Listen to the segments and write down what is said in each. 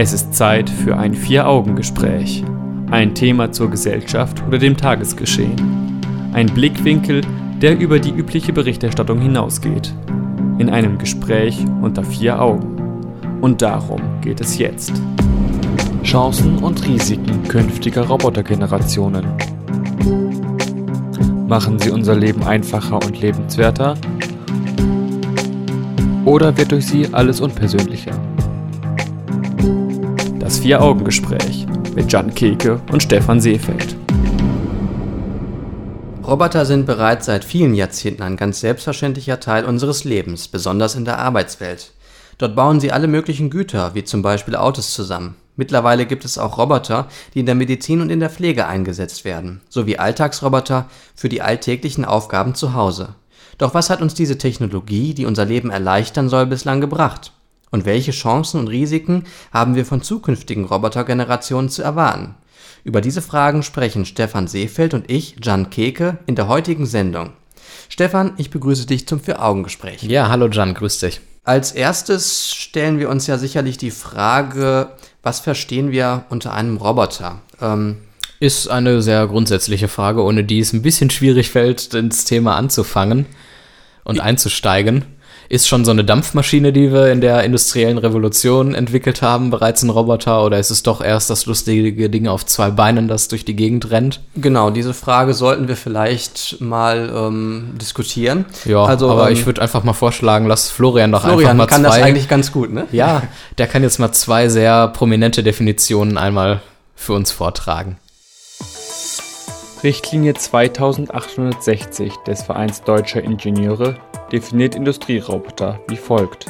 Es ist Zeit für ein Vier-Augen-Gespräch. Ein Thema zur Gesellschaft oder dem Tagesgeschehen. Ein Blickwinkel, der über die übliche Berichterstattung hinausgeht. In einem Gespräch unter vier Augen. Und darum geht es jetzt. Chancen und Risiken künftiger Robotergenerationen. Machen sie unser Leben einfacher und lebenswerter? Oder wird durch sie alles unpersönlicher? Das Vier-Augen-Gespräch mit Jan Keke und Stefan Seefeld. Roboter sind bereits seit vielen Jahrzehnten ein ganz selbstverständlicher Teil unseres Lebens, besonders in der Arbeitswelt. Dort bauen sie alle möglichen Güter, wie zum Beispiel Autos zusammen. Mittlerweile gibt es auch Roboter, die in der Medizin und in der Pflege eingesetzt werden, sowie Alltagsroboter für die alltäglichen Aufgaben zu Hause. Doch was hat uns diese Technologie, die unser Leben erleichtern soll, bislang gebracht? Und welche Chancen und Risiken haben wir von zukünftigen Robotergenerationen zu erwarten? Über diese Fragen sprechen Stefan Seefeld und ich, Jan Keke, in der heutigen Sendung. Stefan, ich begrüße dich zum Vier-Augen-Gespräch. Ja, hallo Jan, grüß dich. Als erstes stellen wir uns ja sicherlich die Frage, was verstehen wir unter einem Roboter? Ähm, ist eine sehr grundsätzliche Frage, ohne die es ein bisschen schwierig fällt, ins Thema anzufangen und einzusteigen. Ist schon so eine Dampfmaschine, die wir in der industriellen Revolution entwickelt haben, bereits ein Roboter oder ist es doch erst das lustige Ding auf zwei Beinen, das durch die Gegend rennt? Genau, diese Frage sollten wir vielleicht mal ähm, diskutieren. Ja, also, aber ähm, ich würde einfach mal vorschlagen, lass Florian doch Florian einfach mal kann zwei, das eigentlich ganz gut, ne? Ja, der kann jetzt mal zwei sehr prominente Definitionen einmal für uns vortragen. Richtlinie 2860 des Vereins Deutscher Ingenieure definiert Industrieroboter wie folgt: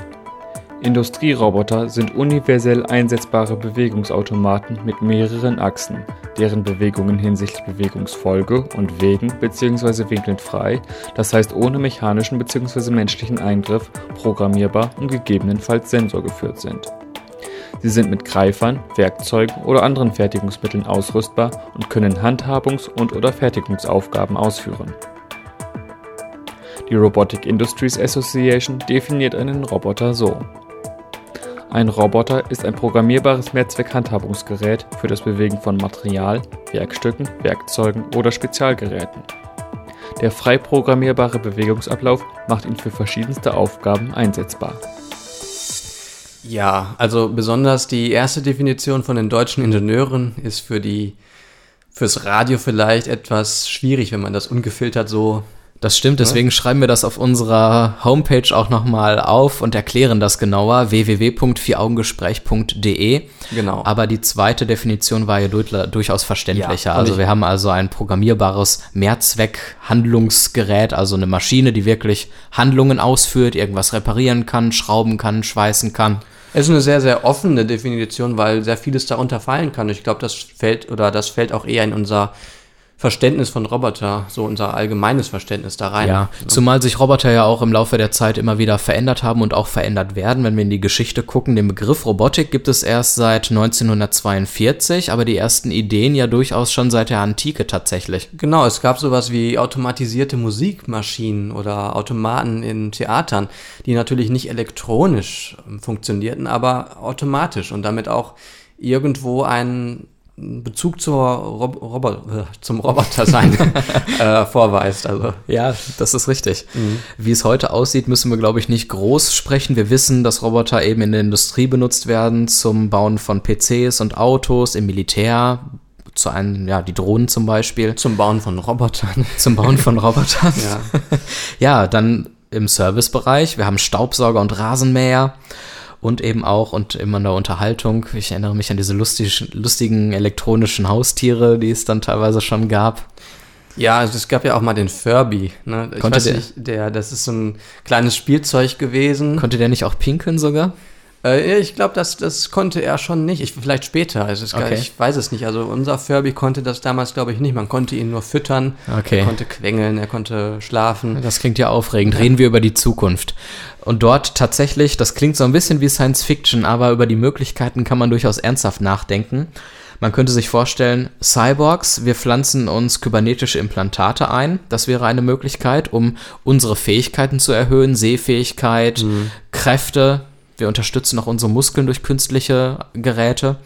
Industrieroboter sind universell einsetzbare Bewegungsautomaten mit mehreren Achsen, deren Bewegungen hinsichtlich Bewegungsfolge und Wegen bzw. Winkeln frei, das heißt ohne mechanischen bzw. menschlichen Eingriff, programmierbar und gegebenenfalls sensorgeführt sind. Sie sind mit Greifern, Werkzeugen oder anderen Fertigungsmitteln ausrüstbar und können Handhabungs- und/oder Fertigungsaufgaben ausführen die Robotic Industries Association definiert einen Roboter so. Ein Roboter ist ein programmierbares Mehrzweck-Handhabungsgerät für das Bewegen von Material, Werkstücken, Werkzeugen oder Spezialgeräten. Der frei programmierbare Bewegungsablauf macht ihn für verschiedenste Aufgaben einsetzbar. Ja, also besonders die erste Definition von den deutschen Ingenieuren ist für die fürs Radio vielleicht etwas schwierig, wenn man das ungefiltert so das stimmt, deswegen ja. schreiben wir das auf unserer Homepage auch nochmal auf und erklären das genauer, www.vieraugengespräch.de. Genau. Aber die zweite Definition war ja durchaus verständlicher. Ja, also wir haben also ein programmierbares Mehrzweck-Handlungsgerät, also eine Maschine, die wirklich Handlungen ausführt, irgendwas reparieren kann, schrauben kann, schweißen kann. Es ist eine sehr, sehr offene Definition, weil sehr vieles darunter fallen kann. Ich glaube, das fällt oder das fällt auch eher in unser Verständnis von Roboter, so unser allgemeines Verständnis da rein. Ja, zumal sich Roboter ja auch im Laufe der Zeit immer wieder verändert haben und auch verändert werden. Wenn wir in die Geschichte gucken, den Begriff Robotik gibt es erst seit 1942, aber die ersten Ideen ja durchaus schon seit der Antike tatsächlich. Genau, es gab sowas wie automatisierte Musikmaschinen oder Automaten in Theatern, die natürlich nicht elektronisch funktionierten, aber automatisch und damit auch irgendwo einen Bezug zur Rob Robot äh, zum Robotersein äh, vorweist. Also. Ja, das ist richtig. Mhm. Wie es heute aussieht, müssen wir, glaube ich, nicht groß sprechen. Wir wissen, dass Roboter eben in der Industrie benutzt werden zum Bauen von PCs und Autos, im Militär, zu einem, ja, die Drohnen zum Beispiel. Zum Bauen von Robotern. Zum Bauen von Robotern. ja. ja, dann im Servicebereich. Wir haben Staubsauger und Rasenmäher und eben auch und immer in der Unterhaltung. Ich erinnere mich an diese lustig, lustigen elektronischen Haustiere, die es dann teilweise schon gab. Ja, also es gab ja auch mal den Furby. Ne? Ich Konnte weiß der, nicht, der, das ist so ein kleines Spielzeug gewesen. Konnte der nicht auch pinkeln sogar? Äh, ich glaube, das, das konnte er schon nicht. Ich, vielleicht später. Also es, okay. Ich weiß es nicht. Also unser Furby konnte das damals, glaube ich, nicht. Man konnte ihn nur füttern. Okay. Er konnte quengeln, er konnte schlafen. Das klingt ja aufregend. Ja. Reden wir über die Zukunft. Und dort tatsächlich, das klingt so ein bisschen wie Science Fiction, aber über die Möglichkeiten kann man durchaus ernsthaft nachdenken. Man könnte sich vorstellen, Cyborgs, wir pflanzen uns kybernetische Implantate ein. Das wäre eine Möglichkeit, um unsere Fähigkeiten zu erhöhen, Sehfähigkeit, mhm. Kräfte, wir unterstützen noch unsere Muskeln durch künstliche Geräte.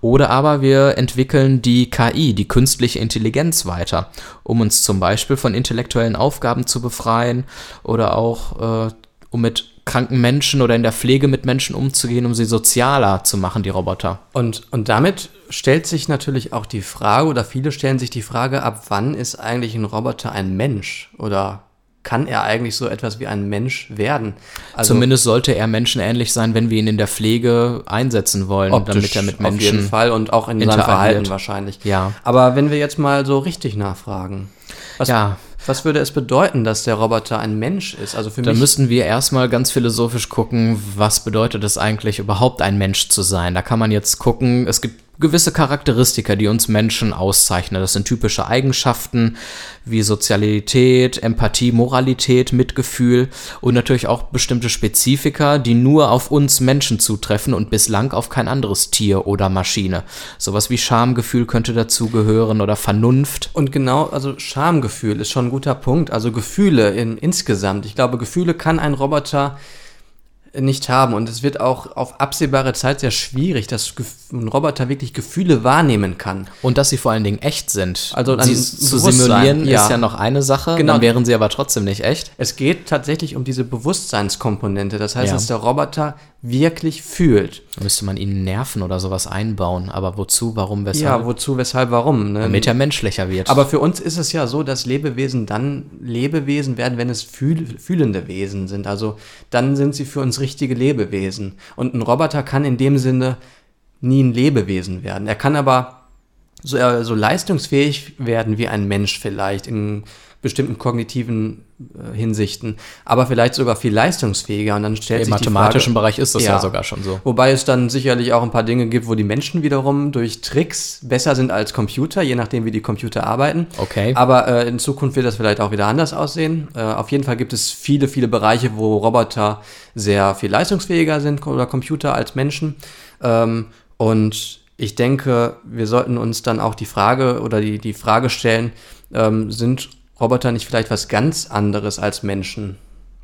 Oder aber wir entwickeln die KI, die künstliche Intelligenz weiter, um uns zum Beispiel von intellektuellen Aufgaben zu befreien oder auch äh, um mit kranken Menschen oder in der Pflege mit Menschen umzugehen, um sie sozialer zu machen, die Roboter. Und, und damit stellt sich natürlich auch die Frage, oder viele stellen sich die Frage, ab wann ist eigentlich ein Roboter ein Mensch? Oder kann er eigentlich so etwas wie ein Mensch werden? Also Zumindest sollte er menschenähnlich sein, wenn wir ihn in der Pflege einsetzen wollen, damit er mit Menschen auf jeden Fall und auch in seinem Verhalten wahrscheinlich. Ja. Aber wenn wir jetzt mal so richtig nachfragen, was, ja. was würde es bedeuten, dass der Roboter ein Mensch ist? Also für da mich müssten wir erstmal ganz philosophisch gucken, was bedeutet es eigentlich überhaupt ein Mensch zu sein? Da kann man jetzt gucken, es gibt gewisse Charakteristika, die uns Menschen auszeichnen. Das sind typische Eigenschaften wie Sozialität, Empathie, Moralität, Mitgefühl und natürlich auch bestimmte Spezifika, die nur auf uns Menschen zutreffen und bislang auf kein anderes Tier oder Maschine. Sowas wie Schamgefühl könnte dazugehören oder Vernunft. Und genau, also Schamgefühl ist schon ein guter Punkt. Also Gefühle in, insgesamt. Ich glaube, Gefühle kann ein Roboter nicht haben. Und es wird auch auf absehbare Zeit sehr schwierig, dass ein Roboter wirklich Gefühle wahrnehmen kann. Und dass sie vor allen Dingen echt sind. Also sie zu simulieren ja. ist ja noch eine Sache, genau. dann wären sie aber trotzdem nicht echt. Es geht tatsächlich um diese Bewusstseinskomponente. Das heißt, ja. dass der Roboter wirklich fühlt. Da müsste man ihnen Nerven oder sowas einbauen. Aber wozu, warum, weshalb? Ja, wozu, weshalb, warum? Ne? Damit er menschlicher wird. Aber für uns ist es ja so, dass Lebewesen dann Lebewesen werden, wenn es fühl fühlende Wesen sind. Also dann sind sie für uns richtige Lebewesen. Und ein Roboter kann in dem Sinne nie ein Lebewesen werden. Er kann aber so, äh, so leistungsfähig werden wie ein Mensch vielleicht in bestimmten kognitiven äh, Hinsichten, aber vielleicht sogar viel leistungsfähiger. Und dann stellt Im sich mathematischen Frage, Bereich ist das ja. ja. sogar schon so. Wobei es dann sicherlich auch ein paar Dinge gibt, wo die Menschen wiederum durch Tricks besser sind als Computer, je nachdem, wie die Computer arbeiten. Okay. Aber äh, in Zukunft wird das vielleicht auch wieder anders aussehen. Äh, auf jeden Fall gibt es viele, viele Bereiche, wo Roboter sehr viel leistungsfähiger sind oder Computer als Menschen. Ähm, und ich denke, wir sollten uns dann auch die Frage oder die, die Frage stellen, ähm, sind Roboter nicht vielleicht was ganz anderes als Menschen?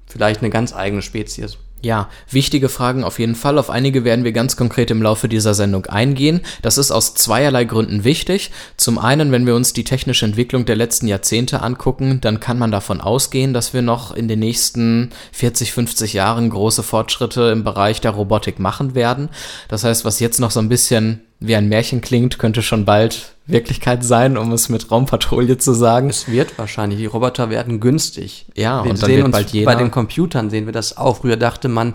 Vielleicht eine ganz eigene Spezies. Ja, wichtige Fragen auf jeden Fall. Auf einige werden wir ganz konkret im Laufe dieser Sendung eingehen. Das ist aus zweierlei Gründen wichtig. Zum einen, wenn wir uns die technische Entwicklung der letzten Jahrzehnte angucken, dann kann man davon ausgehen, dass wir noch in den nächsten 40, 50 Jahren große Fortschritte im Bereich der Robotik machen werden. Das heißt, was jetzt noch so ein bisschen wie ein Märchen klingt, könnte schon bald Wirklichkeit sein, um es mit Raumpatrouille zu sagen. Es wird wahrscheinlich. Die Roboter werden günstig. Ja, wir und dann wird bald jeder. Bei den Computern sehen wir das auch. Früher dachte man,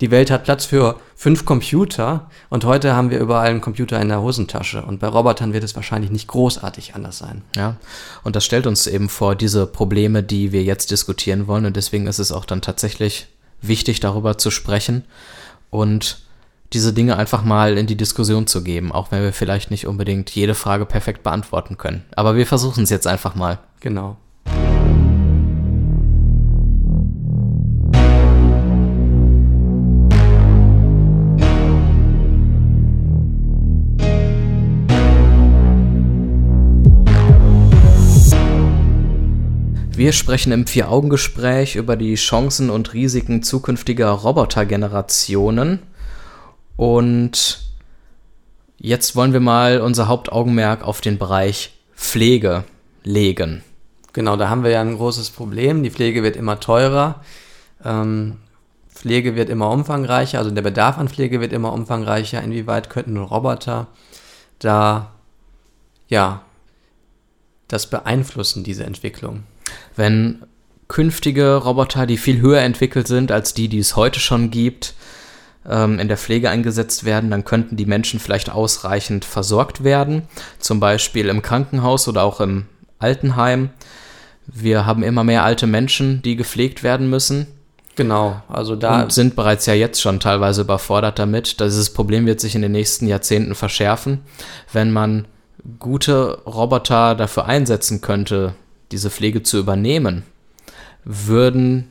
die Welt hat Platz für fünf Computer und heute haben wir überall einen Computer in der Hosentasche. Und bei Robotern wird es wahrscheinlich nicht großartig anders sein. Ja, und das stellt uns eben vor diese Probleme, die wir jetzt diskutieren wollen. Und deswegen ist es auch dann tatsächlich wichtig, darüber zu sprechen und diese Dinge einfach mal in die Diskussion zu geben, auch wenn wir vielleicht nicht unbedingt jede Frage perfekt beantworten können. Aber wir versuchen es jetzt einfach mal. Genau. Wir sprechen im Vier-Augen-Gespräch über die Chancen und Risiken zukünftiger Robotergenerationen. Und jetzt wollen wir mal unser Hauptaugenmerk auf den Bereich Pflege legen. Genau, da haben wir ja ein großes Problem. Die Pflege wird immer teurer. Ähm, Pflege wird immer umfangreicher, also der Bedarf an Pflege wird immer umfangreicher. Inwieweit könnten Roboter da, ja, das beeinflussen, diese Entwicklung? Wenn künftige Roboter, die viel höher entwickelt sind als die, die es heute schon gibt, ähm, in der Pflege eingesetzt werden, dann könnten die Menschen vielleicht ausreichend versorgt werden, zum Beispiel im Krankenhaus oder auch im Altenheim. Wir haben immer mehr alte Menschen, die gepflegt werden müssen. Genau, also da. Und sind bereits ja jetzt schon teilweise überfordert damit. Dieses Problem wird sich in den nächsten Jahrzehnten verschärfen. Wenn man gute Roboter dafür einsetzen könnte, diese Pflege zu übernehmen, würden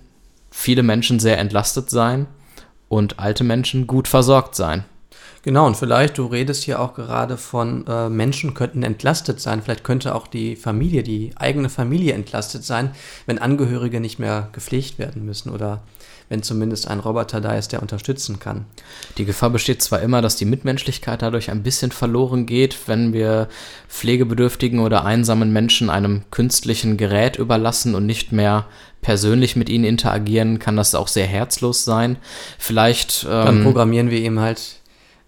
viele Menschen sehr entlastet sein und alte Menschen gut versorgt sein. Genau, und vielleicht, du redest hier auch gerade von äh, Menschen könnten entlastet sein. Vielleicht könnte auch die Familie, die eigene Familie entlastet sein, wenn Angehörige nicht mehr gepflegt werden müssen oder wenn zumindest ein Roboter da ist, der unterstützen kann. Die Gefahr besteht zwar immer, dass die Mitmenschlichkeit dadurch ein bisschen verloren geht, wenn wir pflegebedürftigen oder einsamen Menschen einem künstlichen Gerät überlassen und nicht mehr persönlich mit ihnen interagieren, kann das auch sehr herzlos sein. Vielleicht. Ähm, Dann programmieren wir ihm halt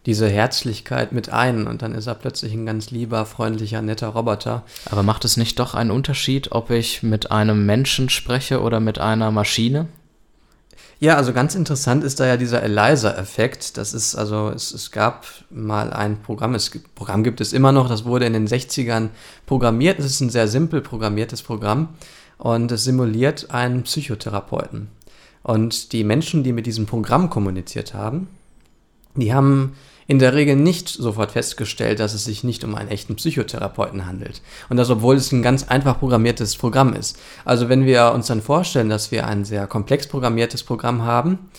diese Herzlichkeit mit ein und dann ist er plötzlich ein ganz lieber, freundlicher, netter Roboter. Aber macht es nicht doch einen Unterschied, ob ich mit einem Menschen spreche oder mit einer Maschine? Ja, also ganz interessant ist da ja dieser Eliza-Effekt. Das ist also, es, es gab mal ein Programm, das Programm gibt es immer noch, das wurde in den 60ern programmiert. Es ist ein sehr simpel programmiertes Programm und es simuliert einen Psychotherapeuten. Und die Menschen, die mit diesem Programm kommuniziert haben, die haben in der Regel nicht sofort festgestellt, dass es sich nicht um einen echten Psychotherapeuten handelt. Und das, obwohl es ein ganz einfach programmiertes Programm ist. Also wenn wir uns dann vorstellen, dass wir ein sehr komplex programmiertes Programm haben,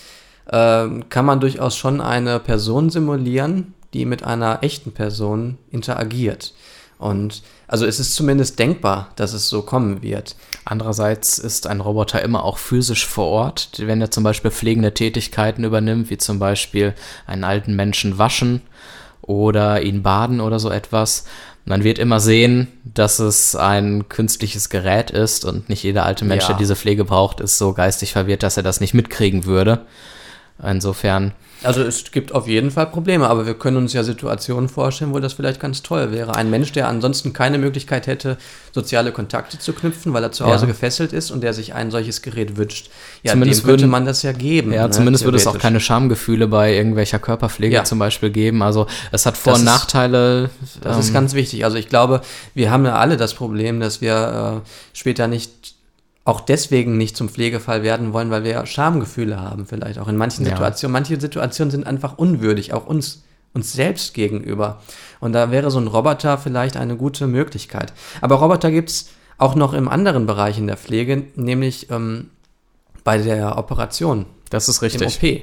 äh, kann man durchaus schon eine Person simulieren, die mit einer echten Person interagiert. Und also es ist zumindest denkbar, dass es so kommen wird. Andererseits ist ein Roboter immer auch physisch vor Ort, wenn er zum Beispiel pflegende Tätigkeiten übernimmt, wie zum Beispiel einen alten Menschen waschen oder ihn baden oder so etwas. Man wird immer sehen, dass es ein künstliches Gerät ist und nicht jeder alte Mensch, ja. der diese Pflege braucht, ist so geistig verwirrt, dass er das nicht mitkriegen würde. Insofern also es gibt auf jeden Fall Probleme, aber wir können uns ja Situationen vorstellen, wo das vielleicht ganz toll wäre. Ein Mensch, der ansonsten keine Möglichkeit hätte, soziale Kontakte zu knüpfen, weil er zu Hause ja. gefesselt ist und der sich ein solches Gerät wünscht. Ja, zumindest dem könnte man das ja geben. Ja, ne, zumindest würde es auch keine Schamgefühle bei irgendwelcher Körperpflege ja. zum Beispiel geben. Also es hat Vor- und Nachteile. Ist, das ähm, ist ganz wichtig. Also ich glaube, wir haben ja alle das Problem, dass wir äh, später nicht auch deswegen nicht zum Pflegefall werden wollen, weil wir Schamgefühle haben, vielleicht auch in manchen ja. Situationen. Manche Situationen sind einfach unwürdig, auch uns, uns selbst gegenüber. Und da wäre so ein Roboter vielleicht eine gute Möglichkeit. Aber Roboter gibt es auch noch im anderen Bereich in der Pflege, nämlich ähm, bei der Operation. Das ist richtig. Im OP.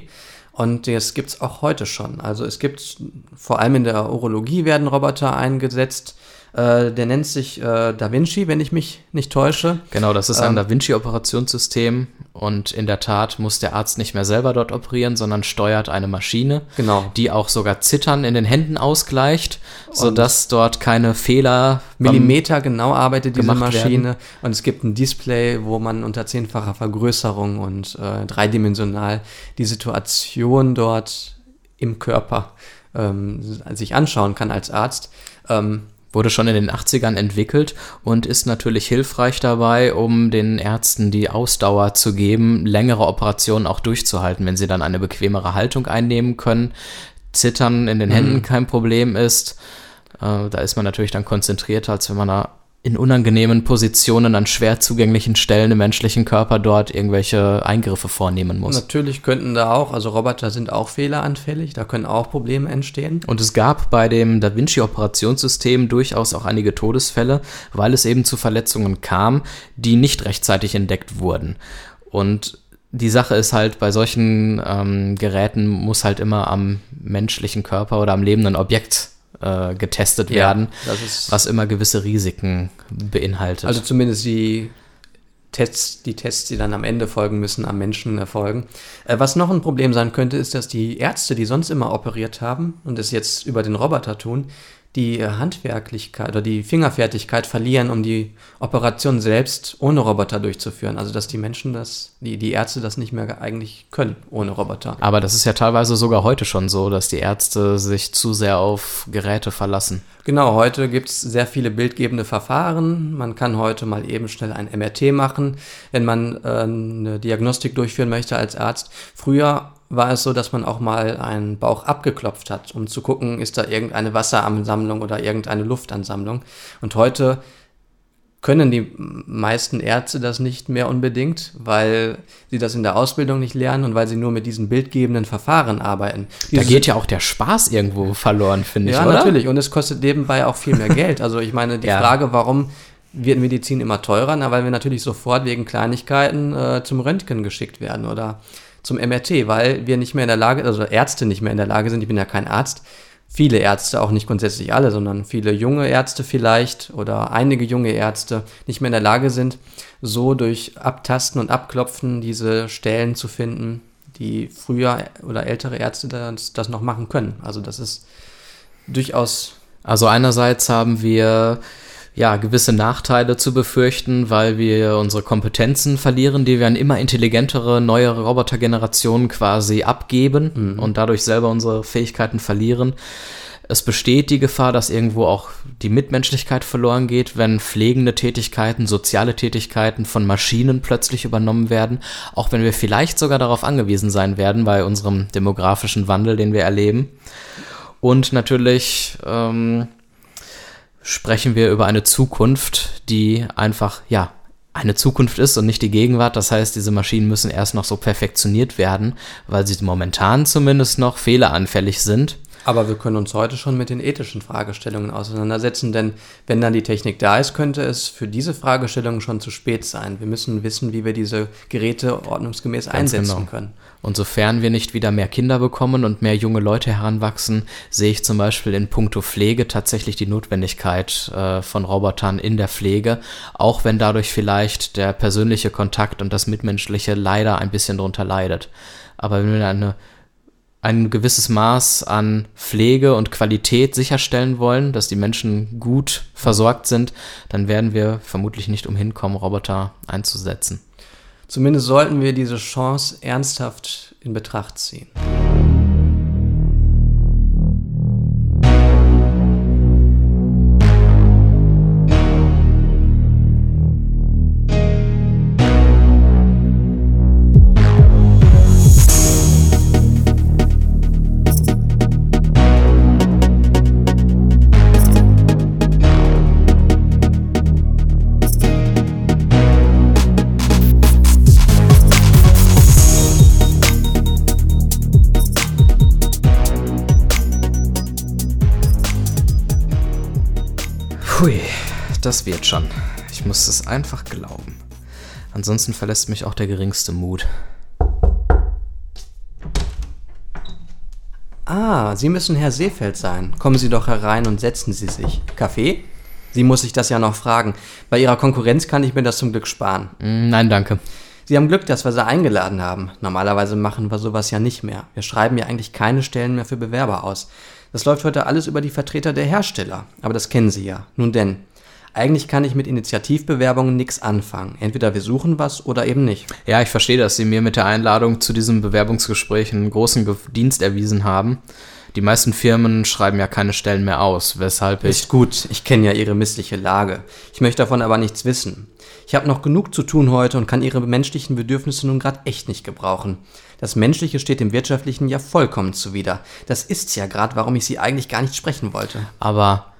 Und das gibt es auch heute schon. Also es gibt vor allem in der Urologie werden Roboter eingesetzt äh, der nennt sich äh, Da Vinci, wenn ich mich nicht täusche. Genau, das ist ein ähm, Da Vinci-Operationssystem und in der Tat muss der Arzt nicht mehr selber dort operieren, sondern steuert eine Maschine, genau. die auch sogar Zittern in den Händen ausgleicht, sodass und dort keine Fehler Millimeter genau arbeitet diese Maschine werden. und es gibt ein Display, wo man unter zehnfacher Vergrößerung und äh, dreidimensional die Situation dort im Körper ähm, sich anschauen kann als Arzt. Ähm, wurde schon in den 80ern entwickelt und ist natürlich hilfreich dabei, um den Ärzten die Ausdauer zu geben, längere Operationen auch durchzuhalten, wenn sie dann eine bequemere Haltung einnehmen können. Zittern in den Händen mhm. kein Problem ist. Äh, da ist man natürlich dann konzentrierter, als wenn man da in unangenehmen Positionen an schwer zugänglichen Stellen im menschlichen Körper dort irgendwelche Eingriffe vornehmen muss. Natürlich könnten da auch, also Roboter sind auch fehleranfällig, da können auch Probleme entstehen. Und es gab bei dem Da Vinci-Operationssystem durchaus auch einige Todesfälle, weil es eben zu Verletzungen kam, die nicht rechtzeitig entdeckt wurden. Und die Sache ist halt, bei solchen ähm, Geräten muss halt immer am menschlichen Körper oder am lebenden Objekt äh, getestet werden, ja, was immer gewisse Risiken beinhaltet. Also zumindest die Tests, die Tests, die dann am Ende folgen müssen, am Menschen erfolgen. Äh, was noch ein Problem sein könnte, ist, dass die Ärzte, die sonst immer operiert haben und es jetzt über den Roboter tun, die Handwerklichkeit oder die Fingerfertigkeit verlieren, um die Operation selbst ohne Roboter durchzuführen. Also dass die Menschen das, die, die Ärzte das nicht mehr eigentlich können ohne Roboter. Aber das ist ja teilweise sogar heute schon so, dass die Ärzte sich zu sehr auf Geräte verlassen. Genau, heute gibt es sehr viele bildgebende Verfahren. Man kann heute mal eben schnell ein MRT machen, wenn man äh, eine Diagnostik durchführen möchte als Arzt. Früher war es so, dass man auch mal einen Bauch abgeklopft hat, um zu gucken, ist da irgendeine Wasseransammlung oder irgendeine Luftansammlung. Und heute können die meisten Ärzte das nicht mehr unbedingt, weil sie das in der Ausbildung nicht lernen und weil sie nur mit diesen bildgebenden Verfahren arbeiten. Diese da geht ja auch der Spaß irgendwo verloren, finde ich. Ja, natürlich. Und es kostet nebenbei auch viel mehr Geld. Also ich meine, die ja. Frage, warum wird Medizin immer teurer? Na, weil wir natürlich sofort wegen Kleinigkeiten äh, zum Röntgen geschickt werden oder zum MRT, weil wir nicht mehr in der Lage, also Ärzte nicht mehr in der Lage sind, ich bin ja kein Arzt, viele Ärzte, auch nicht grundsätzlich alle, sondern viele junge Ärzte vielleicht oder einige junge Ärzte nicht mehr in der Lage sind, so durch Abtasten und Abklopfen diese Stellen zu finden, die früher oder ältere Ärzte das, das noch machen können. Also das ist durchaus. Also einerseits haben wir ja, gewisse Nachteile zu befürchten, weil wir unsere Kompetenzen verlieren, die wir an immer intelligentere, neuere Robotergenerationen quasi abgeben mhm. und dadurch selber unsere Fähigkeiten verlieren. Es besteht die Gefahr, dass irgendwo auch die Mitmenschlichkeit verloren geht, wenn pflegende Tätigkeiten, soziale Tätigkeiten von Maschinen plötzlich übernommen werden, auch wenn wir vielleicht sogar darauf angewiesen sein werden bei unserem demografischen Wandel, den wir erleben. Und natürlich ähm, sprechen wir über eine Zukunft, die einfach, ja, eine Zukunft ist und nicht die Gegenwart. Das heißt, diese Maschinen müssen erst noch so perfektioniert werden, weil sie momentan zumindest noch fehleranfällig sind. Aber wir können uns heute schon mit den ethischen Fragestellungen auseinandersetzen, denn wenn dann die Technik da ist, könnte es für diese Fragestellungen schon zu spät sein. Wir müssen wissen, wie wir diese Geräte ordnungsgemäß Ganz einsetzen genau. können. Und sofern wir nicht wieder mehr Kinder bekommen und mehr junge Leute heranwachsen, sehe ich zum Beispiel in puncto Pflege tatsächlich die Notwendigkeit äh, von Robotern in der Pflege, auch wenn dadurch vielleicht der persönliche Kontakt und das Mitmenschliche leider ein bisschen drunter leidet. Aber wenn wir eine ein gewisses Maß an Pflege und Qualität sicherstellen wollen, dass die Menschen gut versorgt sind, dann werden wir vermutlich nicht umhin kommen, Roboter einzusetzen. Zumindest sollten wir diese Chance ernsthaft in Betracht ziehen. Das wird schon. Ich muss es einfach glauben. Ansonsten verlässt mich auch der geringste Mut. Ah, Sie müssen Herr Seefeld sein. Kommen Sie doch herein und setzen Sie sich. Kaffee? Sie muss sich das ja noch fragen. Bei Ihrer Konkurrenz kann ich mir das zum Glück sparen. Mm, nein, danke. Sie haben Glück, dass wir Sie eingeladen haben. Normalerweise machen wir sowas ja nicht mehr. Wir schreiben ja eigentlich keine Stellen mehr für Bewerber aus. Das läuft heute alles über die Vertreter der Hersteller, aber das kennen Sie ja. Nun denn, eigentlich kann ich mit Initiativbewerbungen nichts anfangen. Entweder wir suchen was oder eben nicht. Ja, ich verstehe, dass Sie mir mit der Einladung zu diesem Bewerbungsgespräch einen großen Dienst erwiesen haben. Die meisten Firmen schreiben ja keine Stellen mehr aus, weshalb ich. Ist gut, ich kenne ja Ihre missliche Lage. Ich möchte davon aber nichts wissen. Ich habe noch genug zu tun heute und kann Ihre menschlichen Bedürfnisse nun gerade echt nicht gebrauchen. Das Menschliche steht dem Wirtschaftlichen ja vollkommen zuwider. Das ist's ja gerade, warum ich Sie eigentlich gar nicht sprechen wollte. Aber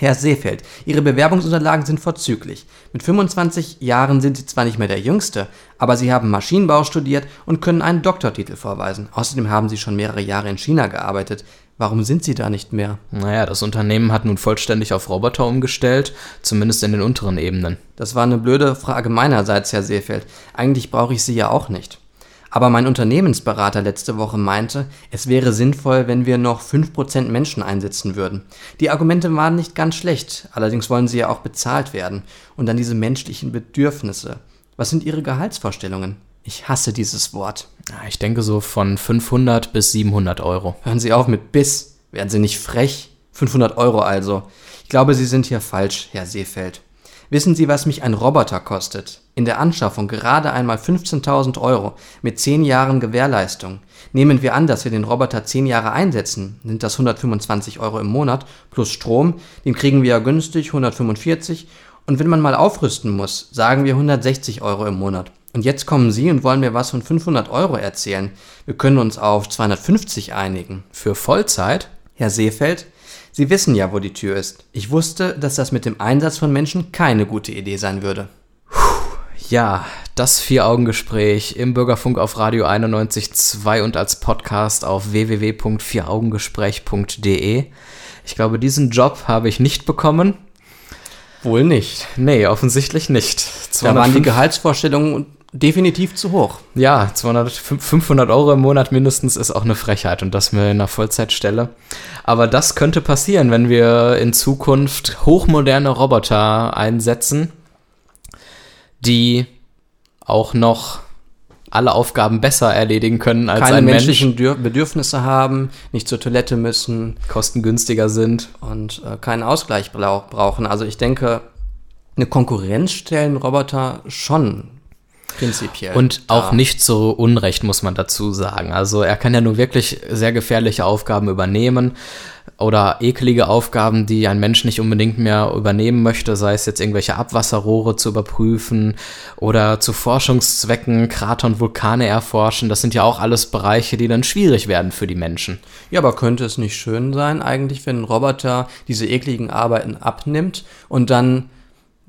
Herr Seefeld, Ihre Bewerbungsunterlagen sind vorzüglich. Mit 25 Jahren sind Sie zwar nicht mehr der Jüngste, aber Sie haben Maschinenbau studiert und können einen Doktortitel vorweisen. Außerdem haben Sie schon mehrere Jahre in China gearbeitet. Warum sind Sie da nicht mehr? Naja, das Unternehmen hat nun vollständig auf Roboter umgestellt, zumindest in den unteren Ebenen. Das war eine blöde Frage meinerseits, Herr Seefeld. Eigentlich brauche ich Sie ja auch nicht. Aber mein Unternehmensberater letzte Woche meinte, es wäre sinnvoll, wenn wir noch 5% Menschen einsetzen würden. Die Argumente waren nicht ganz schlecht, allerdings wollen sie ja auch bezahlt werden. Und dann diese menschlichen Bedürfnisse. Was sind Ihre Gehaltsvorstellungen? Ich hasse dieses Wort. Ich denke so von 500 bis 700 Euro. Hören Sie auf mit bis. Werden Sie nicht frech? 500 Euro also. Ich glaube, Sie sind hier falsch, Herr Seefeld. Wissen Sie, was mich ein Roboter kostet? In der Anschaffung gerade einmal 15.000 Euro mit 10 Jahren Gewährleistung. Nehmen wir an, dass wir den Roboter 10 Jahre einsetzen, sind das 125 Euro im Monat plus Strom, den kriegen wir ja günstig, 145. Und wenn man mal aufrüsten muss, sagen wir 160 Euro im Monat. Und jetzt kommen Sie und wollen mir was von 500 Euro erzählen. Wir können uns auf 250 einigen. Für Vollzeit? Herr Seefeld, Sie wissen ja, wo die Tür ist. Ich wusste, dass das mit dem Einsatz von Menschen keine gute Idee sein würde. Ja, das Vier-Augen-Gespräch im Bürgerfunk auf Radio 91.2 und als Podcast auf www.vieraugengespräch.de. Ich glaube, diesen Job habe ich nicht bekommen. Wohl nicht. Nee, offensichtlich nicht. Da waren die Gehaltsvorstellungen definitiv zu hoch. Ja, 200, 500 Euro im Monat mindestens ist auch eine Frechheit und das mir in einer Vollzeitstelle. Aber das könnte passieren, wenn wir in Zukunft hochmoderne Roboter einsetzen, die auch noch alle Aufgaben besser erledigen können als Keine ein menschlichen Mensch, Dür Bedürfnisse haben, nicht zur Toilette müssen kostengünstiger sind. und äh, keinen Ausgleich brau brauchen. Also ich denke, eine Konkurrenz stellen Roboter schon prinzipiell. Und auch dar. nicht so unrecht, muss man dazu sagen. Also er kann ja nur wirklich sehr gefährliche Aufgaben übernehmen oder eklige Aufgaben, die ein Mensch nicht unbedingt mehr übernehmen möchte, sei es jetzt irgendwelche Abwasserrohre zu überprüfen oder zu Forschungszwecken Krater und Vulkane erforschen. Das sind ja auch alles Bereiche, die dann schwierig werden für die Menschen. Ja, aber könnte es nicht schön sein, eigentlich, wenn ein Roboter diese ekligen Arbeiten abnimmt und dann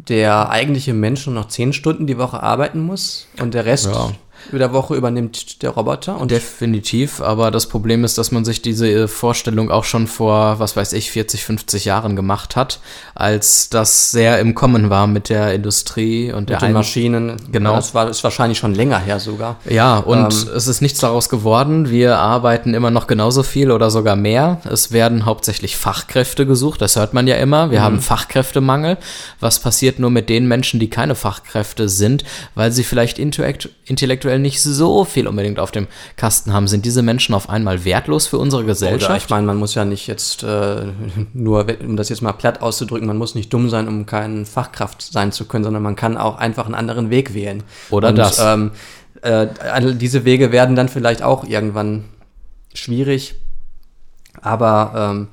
der eigentliche Mensch nur noch zehn Stunden die Woche arbeiten muss und der Rest Ja. Der Woche übernimmt der Roboter? Und Definitiv, aber das Problem ist, dass man sich diese Vorstellung auch schon vor, was weiß ich, 40, 50 Jahren gemacht hat, als das sehr im Kommen war mit der Industrie und der mit den Ein- Maschinen. Genau. Das war ist wahrscheinlich schon länger her sogar. Ja, und Ähm. es ist nichts daraus geworden. Wir arbeiten immer noch genauso viel oder sogar mehr. Es werden hauptsächlich Fachkräfte gesucht, das hört man ja immer. Wir haben Fachkräftemangel. Was passiert nur mit den Menschen, die keine Fachkräfte sind, weil sie vielleicht intellekt intellektuell nicht so viel unbedingt auf dem Kasten haben? Sind diese Menschen auf einmal wertlos für unsere Oder Gesellschaft? ich meine, man muss ja nicht jetzt äh, nur, um das jetzt mal platt auszudrücken, man muss nicht dumm sein, um kein Fachkraft sein zu können, sondern man kann auch einfach einen anderen Weg wählen. Oder Und, das. Ähm, äh, diese Wege werden dann vielleicht auch irgendwann schwierig. Aber ähm,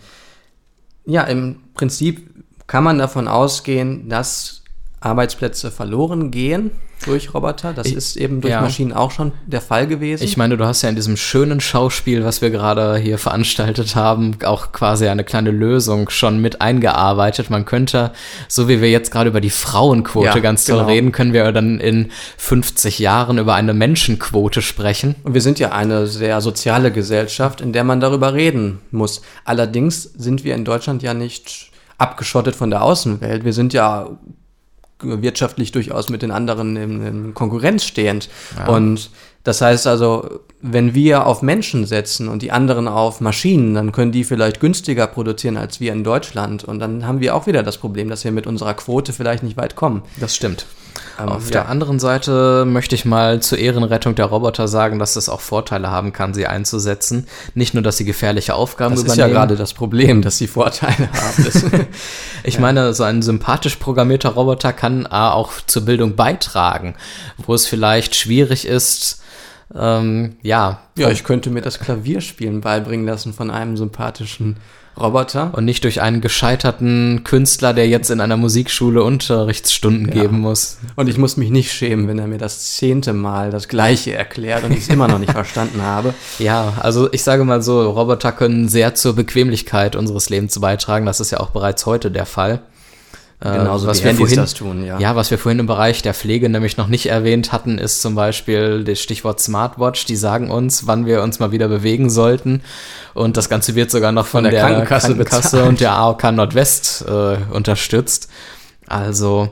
ja, im Prinzip kann man davon ausgehen, dass Arbeitsplätze verloren gehen durch Roboter. Das Ich- ist eben durch ja. Maschinen auch schon der Fall gewesen. Ich meine, du hast ja in diesem schönen Schauspiel, was wir gerade hier veranstaltet haben, auch quasi eine kleine Lösung schon mit eingearbeitet. Man könnte, so wie wir jetzt gerade über die Frauenquote Ja, ganz toll genau. reden, können wir dann in 50 Jahren über eine Menschenquote sprechen. Und wir sind ja eine sehr soziale Gesellschaft, in der man darüber reden muss. Allerdings sind wir in Deutschland ja nicht abgeschottet von der Außenwelt. Wir sind ja wirtschaftlich durchaus mit den anderen in, in Konkurrenz stehend. Und das heißt also, wenn wir auf Menschen setzen und die anderen auf Maschinen, dann können die vielleicht günstiger produzieren als wir in Deutschland. Und dann haben wir auch wieder das Problem, dass wir mit unserer Quote vielleicht nicht weit kommen. Das stimmt. Ähm, Auf ja. der anderen Seite möchte ich mal zur Ehrenrettung der Roboter sagen, dass es auch Vorteile haben kann, sie einzusetzen. Nicht nur, dass sie gefährliche Aufgaben Das ist übernehmen. ja gerade das Problem, dass sie Vorteile haben. Das, Ich meine, so ein sympathisch programmierter Roboter kann A, auch zur Bildung beitragen, wo es vielleicht schwierig ist, ähm, ja, Ja, ich könnte mir das Klavierspielen beibringen lassen von einem sympathischen Roboter. und nicht durch einen gescheiterten Künstler, der jetzt in einer Musikschule Unterrichtsstunden Ja. geben muss. Und ich muss mich nicht schämen, wenn er mir das zehnte Mal das Gleiche erklärt und ich es immer noch nicht verstanden habe. Ja, also ich sage mal so, Roboter können sehr zur Bequemlichkeit unseres Lebens beitragen. Das ist ja auch bereits heute der Fall. Äh, Genauso was wie wir Handys vorhin, das tun, ja. Ja, was wir vorhin im Bereich der Pflege nämlich noch nicht erwähnt hatten, ist zum Beispiel das Stichwort Smartwatch. Die sagen uns, wann wir uns mal wieder bewegen sollten. Und das Ganze wird sogar noch von, der der, Krankenkasse Krankenkasse, und der AOK Nordwest äh, unterstützt. Also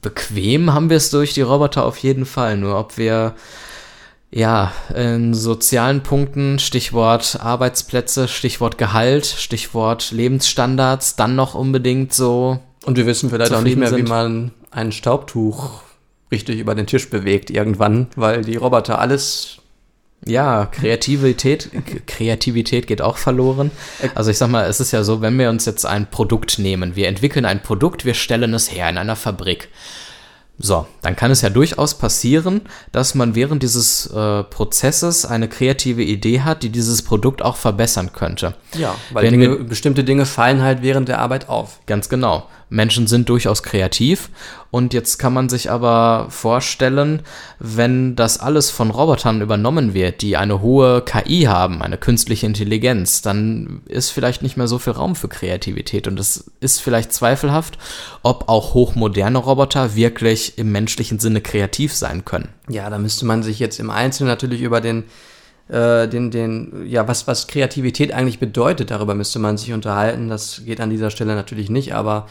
bequem haben wir es durch die Roboter auf jeden Fall. Nur ob wir ja, in sozialen Punkten, Stichwort Arbeitsplätze, Stichwort Gehalt, Stichwort Lebensstandards, dann noch unbedingt so Und wir wissen vielleicht auch nicht mehr, wie sind. man ein Staubtuch richtig über den Tisch bewegt irgendwann, weil die Roboter alles Ja, Kreativität, Kreativität geht auch verloren. Also ich sag mal, es ist ja so, wenn wir uns jetzt ein Produkt nehmen, wir entwickeln ein Produkt, wir stellen es her in einer Fabrik. So, dann kann es ja durchaus passieren, dass man während dieses äh, Prozesses eine kreative Idee hat, die dieses Produkt auch verbessern könnte. Ja, weil Dinge, wir- bestimmte Dinge fallen halt während der Arbeit auf. Ganz genau. Menschen sind durchaus kreativ und jetzt kann man sich aber vorstellen, wenn das alles von Robotern übernommen wird, die eine hohe KI haben, eine künstliche Intelligenz, dann ist vielleicht nicht mehr so viel Raum für Kreativität und es ist vielleicht zweifelhaft, ob auch hochmoderne Roboter wirklich im menschlichen Sinne kreativ sein können. Ja, da müsste man sich jetzt im Einzelnen natürlich über den, äh, den, den, ja, was, was Kreativität eigentlich bedeutet, darüber müsste man sich unterhalten. Das geht an dieser Stelle natürlich nicht, aber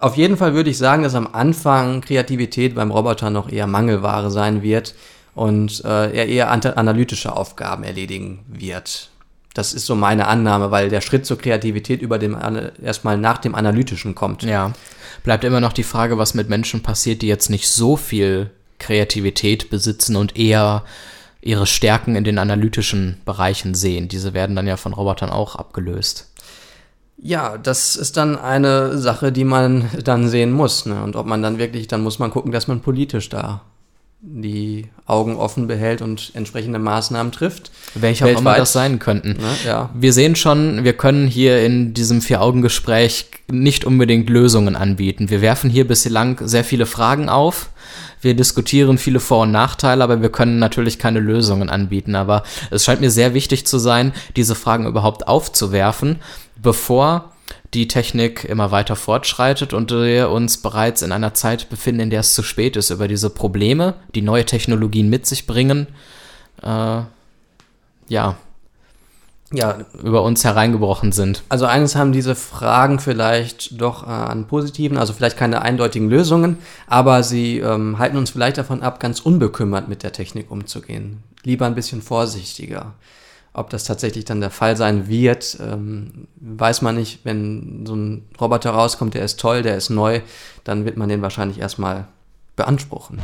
Auf jeden Fall würde ich sagen, dass am Anfang Kreativität beim Roboter noch eher Mangelware sein wird und äh, er eher analytische Aufgaben erledigen wird. Das ist so meine Annahme, weil der Schritt zur Kreativität über dem erstmal nach dem Analytischen kommt. Ja. Bleibt immer noch die Frage, was mit Menschen passiert, die jetzt nicht so viel Kreativität besitzen und eher ihre Stärken in den analytischen Bereichen sehen. Diese werden dann ja von Robotern auch abgelöst. Ja, das ist dann eine Sache, die man dann sehen muss. Ne? Und ob man dann wirklich, dann muss man gucken, dass man politisch da die Augen offen behält und entsprechende Maßnahmen trifft. Welche auch immer das sein könnten. Ne, ja. Wir sehen schon, wir können hier in diesem Vier-Augen-Gespräch nicht unbedingt Lösungen anbieten. Wir werfen hier bislang sehr viele Fragen auf. Wir diskutieren viele Vor- und Nachteile, aber wir können natürlich keine Lösungen anbieten. Aber es scheint mir sehr wichtig zu sein, diese Fragen überhaupt aufzuwerfen, bevor die Technik immer weiter fortschreitet und wir uns bereits in einer Zeit befinden, in der es zu spät ist, über diese Probleme, die neue Technologien mit sich bringen, äh, ja, ja, über uns hereingebrochen sind. Also eines haben diese Fragen vielleicht doch äh, an positiven, also vielleicht keine eindeutigen Lösungen, aber sie ähm, halten uns vielleicht davon ab, ganz unbekümmert mit der Technik umzugehen. Lieber ein bisschen vorsichtiger. Ob das tatsächlich dann der Fall sein wird, ähm, weiß man nicht. Wenn so ein Roboter rauskommt, der ist toll, der ist neu, dann wird man den wahrscheinlich erstmal beanspruchen.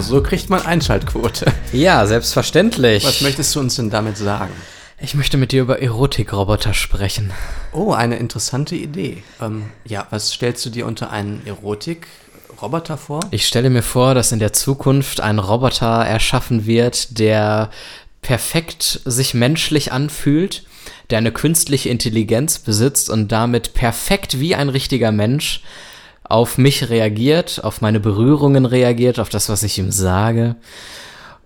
Ja, so kriegt man Einschaltquote. Ja, selbstverständlich. Was möchtest du uns denn damit sagen? Ich möchte mit dir über Erotikroboter sprechen. Oh, eine interessante Idee. Ähm, ja, was stellst du dir unter einen Erotikroboter vor? Ich stelle mir vor, dass in der Zukunft ein Roboter erschaffen wird, der perfekt sich menschlich anfühlt, der eine künstliche Intelligenz besitzt und damit perfekt wie ein richtiger Mensch auf mich reagiert, auf meine Berührungen reagiert, auf das, was ich ihm sage.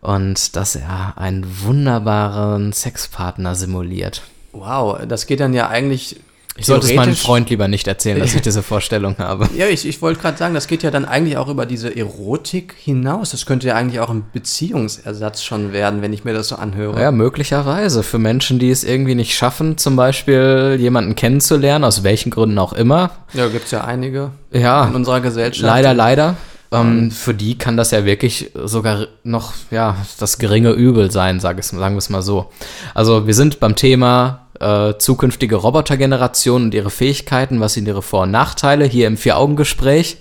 Und dass er einen wunderbaren Sexpartner simuliert. Wow, das geht dann ja eigentlich ich sollte es meinem Freund lieber nicht erzählen, dass ich diese Vorstellung habe. Ja, ich, ich wollte gerade sagen, das geht ja dann eigentlich auch über diese Erotik hinaus. Das könnte ja eigentlich auch ein Beziehungsersatz schon werden, wenn ich mir das so anhöre. Ja, möglicherweise. Für Menschen, die es irgendwie nicht schaffen, zum Beispiel jemanden kennenzulernen, aus welchen Gründen auch immer. Ja, gibt es ja einige ja, in unserer Gesellschaft. Leider, leider. Ähm, für die kann das ja wirklich sogar noch ja, das geringe Übel sein, sag es, sagen wir es mal so. Also wir sind beim Thema äh, zukünftige Robotergeneration und ihre Fähigkeiten, was sind ihre Vor- und Nachteile, hier im Vier-Augen-Gespräch.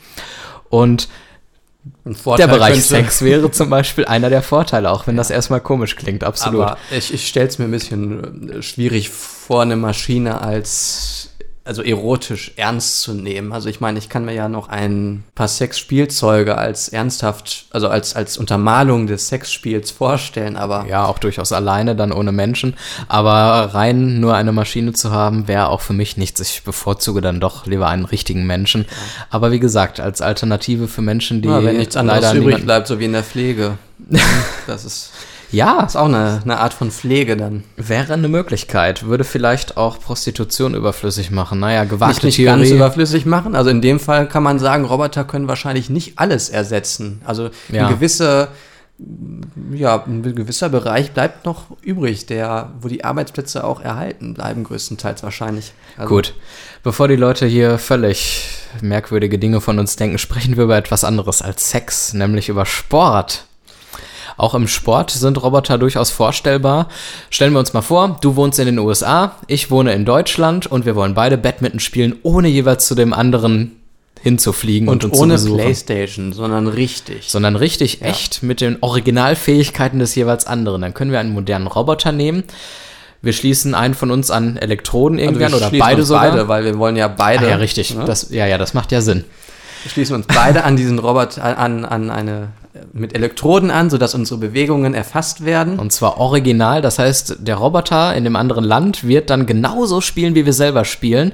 Und der Bereich Sex wäre zum Beispiel einer der Vorteile, auch wenn ja. das erstmal komisch klingt, absolut. Aber ich, ich stelle es mir ein bisschen äh, schwierig vor, eine Maschine als also erotisch ernst zu nehmen. Also ich meine, ich kann mir ja noch ein paar Sexspielzeuge als ernsthaft, also als, als Untermalung des Sexspiels vorstellen, aber. Ja, auch durchaus alleine, dann ohne Menschen. Aber rein nur eine Maschine zu haben, wäre auch für mich nichts. Ich bevorzuge dann doch lieber einen richtigen Menschen. Ja. Aber wie gesagt, als Alternative für Menschen, die. Ja, wenn nichts anderes übrig bleibt, so wie in der Pflege. das ist. Ja. Ist auch eine, eine Art von Pflege dann. Wäre eine Möglichkeit. Würde vielleicht auch Prostitution überflüssig machen. Naja, gewagte nicht, nicht Theorie. ganz überflüssig machen. Also in dem Fall kann man sagen, Roboter können wahrscheinlich nicht alles ersetzen. Also ja. eine gewisse ja, ein gewisser Bereich bleibt noch übrig, der, wo die Arbeitsplätze auch erhalten bleiben, größtenteils wahrscheinlich. Also Gut. Bevor die Leute hier völlig merkwürdige Dinge von uns denken, sprechen wir über etwas anderes als Sex, nämlich über Sport. Auch im Sport sind Roboter durchaus vorstellbar. Stellen wir uns mal vor, du wohnst in den USA, ich wohne in Deutschland und wir wollen beide Badminton spielen, ohne jeweils zu dem anderen hinzufliegen und, und uns ohne zu Playstation, sondern richtig. Sondern richtig, ja. echt mit den Originalfähigkeiten des jeweils anderen. Dann können wir einen modernen Roboter nehmen. Wir schließen einen von uns an Elektroden also irgendwann also oder beide sogar. Beide, weil wir wollen ja beide. Ah, ja, richtig. Ne? Das, ja, ja, das macht ja Sinn. Wir schließen uns beide an diesen Roboter, an, an eine mit Elektroden an, sodass unsere Bewegungen erfasst werden. Und zwar original, das heißt, der Roboter in dem anderen Land wird dann genauso spielen, wie wir selber spielen.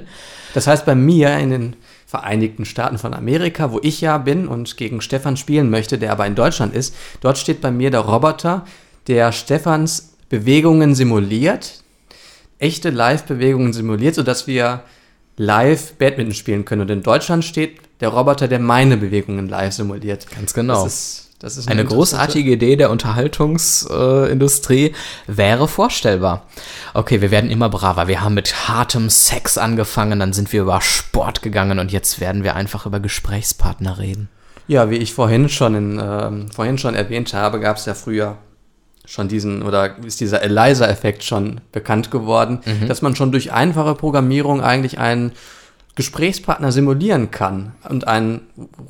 Das heißt, bei mir in den Vereinigten Staaten von Amerika, wo ich ja bin und gegen Stefan spielen möchte, der aber in Deutschland ist, dort steht bei mir der Roboter, der Stefans Bewegungen simuliert, echte Live-Bewegungen simuliert, sodass wir live Badminton spielen können. Und in Deutschland steht der Roboter, der meine Bewegungen live simuliert. Ganz genau. Das ist, das ist Eine großartige Idee der Unterhaltungsindustrie äh, wäre vorstellbar. Okay, wir werden immer braver. Wir haben mit hartem Sex angefangen, dann sind wir über Sport gegangen und jetzt werden wir einfach über Gesprächspartner reden. Ja, wie ich vorhin schon, in, ähm, vorhin schon erwähnt habe, gab es ja früher schon diesen, oder ist dieser Eliza-Effekt schon bekannt geworden, Mhm. dass man schon durch einfache Programmierung eigentlich einen Gesprächspartner simulieren kann. Und ein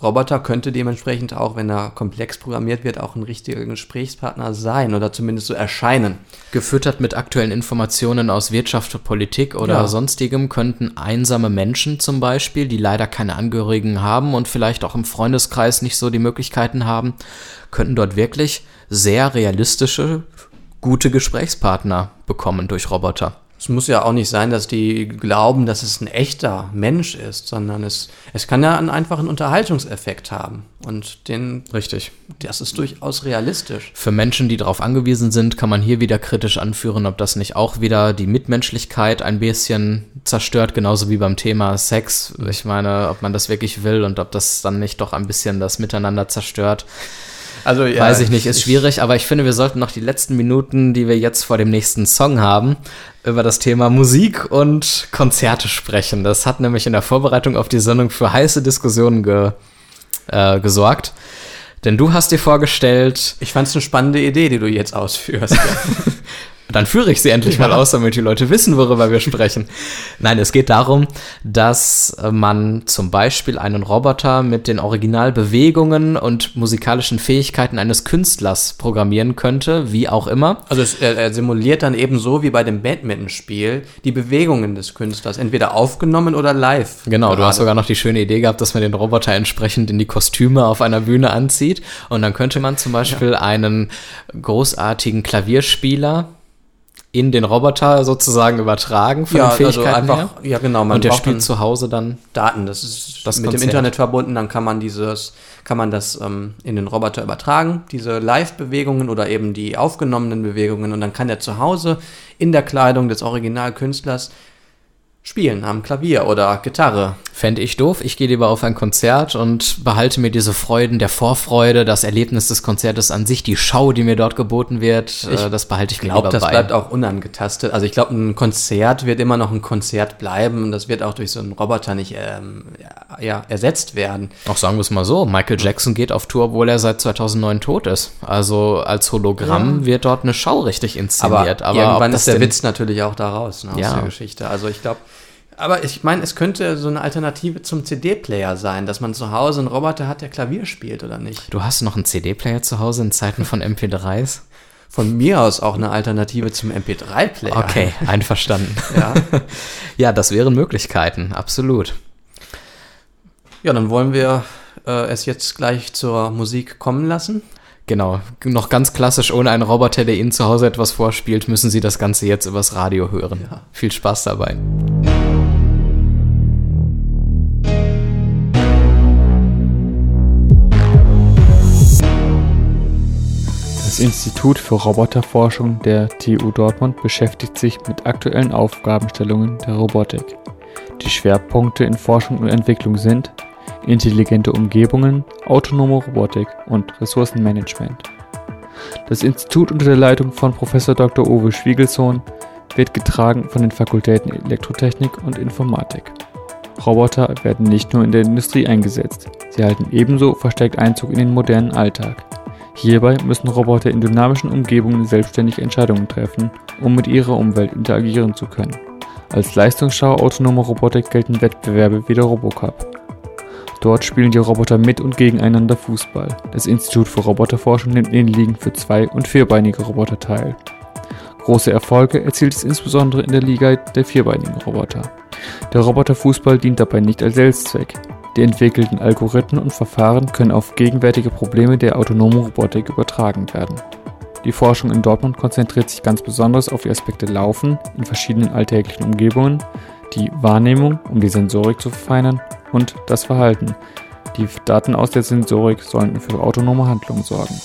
Roboter könnte dementsprechend auch, wenn er komplex programmiert wird, auch ein richtiger Gesprächspartner sein oder zumindest so erscheinen. Gefüttert mit aktuellen Informationen aus Wirtschaft Politik oder Ja. sonstigem könnten einsame Menschen zum Beispiel, die leider keine Angehörigen haben und vielleicht auch im Freundeskreis nicht so die Möglichkeiten haben, könnten dort wirklich sehr realistische, gute Gesprächspartner bekommen durch Roboter. Es muss ja auch nicht sein, dass die glauben, dass es ein echter Mensch ist, sondern es, es kann ja einen einfachen Unterhaltungseffekt haben. Und den, Richtig. das ist durchaus realistisch. Für Menschen, die darauf angewiesen sind, kann man hier wieder kritisch anführen, ob das nicht auch wieder die Mitmenschlichkeit ein bisschen zerstört, genauso wie beim Thema Sex. Ich meine, ob man das wirklich will und ob das dann nicht doch ein bisschen das Miteinander zerstört. Also ja, Weiß ich nicht, ist schwierig, aber ich finde, wir sollten noch die letzten Minuten, die wir jetzt vor dem nächsten Song haben, über das Thema Musik und Konzerte sprechen. Das hat nämlich in der Vorbereitung auf die Sendung für heiße Diskussionen ge, äh, gesorgt. Denn du hast dir vorgestellt, Ich fand es eine spannende Idee, die du jetzt ausführst. dann führe ich sie endlich mal aus, damit die Leute wissen, worüber wir sprechen. Nein, es geht darum, dass man zum Beispiel einen Roboter mit den Originalbewegungen und musikalischen Fähigkeiten eines Künstlers programmieren könnte, wie auch immer. Also es, er, er simuliert dann ebenso wie bei dem Badminton-Spiel die Bewegungen des Künstlers, entweder aufgenommen oder live. Genau, du Gerade. hast sogar noch die schöne Idee gehabt, dass man den Roboter entsprechend in die Kostüme auf einer Bühne anzieht. Und dann könnte man zum Beispiel einen großartigen Klavierspieler in den Roboter sozusagen übertragen von ja, den also Fähigkeiten einfach, her. ja genau, man Und der spielt zu Hause dann. Daten, das ist Das mit Konzert. dem Internet verbunden, dann kann man dieses, kann man das ähm, in den Roboter übertragen, diese Live-Bewegungen oder eben die aufgenommenen Bewegungen und dann kann er zu Hause in der Kleidung des Originalkünstlers spielen am Klavier oder Gitarre. Fände ich doof. Ich gehe lieber auf ein Konzert und behalte mir diese Freuden der Vorfreude, das Erlebnis des Konzertes an sich, die Schau, die mir dort geboten wird, Ich äh, das behalte ich mir glaube, lieber das bei. bleibt auch unangetastet. Also ich glaube, ein Konzert wird immer noch ein Konzert bleiben und das wird auch durch so einen Roboter nicht ähm, ja, ja, ersetzt werden. Auch sagen wir es mal so, Michael Jackson geht auf Tour, obwohl er seit 2009 tot ist. Also als Hologramm wird dort eine Schau richtig Aber, inszeniert. Aber, irgendwann ob das ist der Witz natürlich auch da raus ne, aus Ja. der Geschichte. Also ich glaube, aber ich meine, es könnte so eine Alternative zum CD-Player sein, dass man zu Hause einen Roboter hat, der Klavier spielt oder nicht. Du hast noch einen CD-Player zu Hause in Zeiten von MP3s? Von mir aus auch eine Alternative zum MP3-Player. Okay, einverstanden. Ja. ja, das wären Möglichkeiten, absolut. ja, dann wollen wir äh, es jetzt gleich zur Musik kommen lassen. Genau, noch ganz klassisch, ohne einen Roboter, der Ihnen zu Hause etwas vorspielt, müssen Sie das Ganze jetzt übers Radio hören. Ja. Viel Spaß dabei. Institut für Roboterforschung der TU Dortmund beschäftigt sich mit aktuellen Aufgabenstellungen der Robotik. Die Schwerpunkte in Forschung und Entwicklung sind intelligente Umgebungen, autonome Robotik und Ressourcenmanagement. Das Institut unter der Leitung von Prof. Dr. Uwe Schwiegelsohn wird getragen von den Fakultäten Elektrotechnik und Informatik. Roboter werden nicht nur in der Industrie eingesetzt, sie halten ebenso verstärkt Einzug in den modernen Alltag. Hierbei müssen Roboter in dynamischen Umgebungen selbstständig Entscheidungen treffen, um mit ihrer Umwelt interagieren zu können. Als Leistungsschau autonomer Robotik gelten Wettbewerbe wie der Robocup. Dort spielen die Roboter mit und gegeneinander Fußball. Das Institut für Roboterforschung nimmt in den Ligen für zwei- und vierbeinige Roboter teil. Große Erfolge erzielt es insbesondere in der Liga der vierbeinigen Roboter. Der Roboterfußball dient dabei nicht als Selbstzweck. Die entwickelten Algorithmen und Verfahren können auf gegenwärtige Probleme der autonomen Robotik übertragen werden. Die Forschung in Dortmund konzentriert sich ganz besonders auf die Aspekte Laufen in verschiedenen alltäglichen Umgebungen, die Wahrnehmung, um die Sensorik zu verfeinern, und das Verhalten. Die Daten aus der Sensorik sollen für autonome Handlungen sorgen.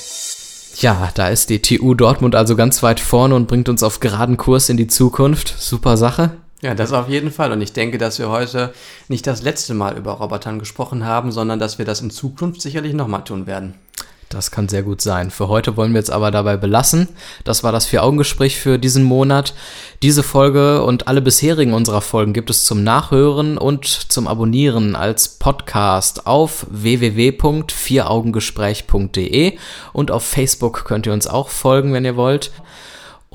Ja, da ist die TU Dortmund also ganz weit vorne und bringt uns auf geraden Kurs in die Zukunft. Super Sache. Ja, das auf jeden Fall. Und ich denke, dass wir heute nicht das letzte Mal über Robotern gesprochen haben, sondern dass wir das in Zukunft sicherlich nochmal tun werden. Das kann sehr gut sein. Für heute wollen wir jetzt aber dabei belassen. Das war das Vier-Augen-Gespräch für diesen Monat. Diese Folge und alle bisherigen unserer Folgen gibt es zum Nachhören und zum Abonnieren als Podcast auf www.vieraugengespräch.de und auf Facebook könnt ihr uns auch folgen, wenn ihr wollt.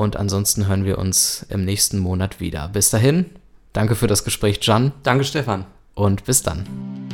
Und ansonsten hören wir uns im nächsten Monat wieder. Bis dahin, danke für das Gespräch, Jan. Danke, Stefan. Und bis dann.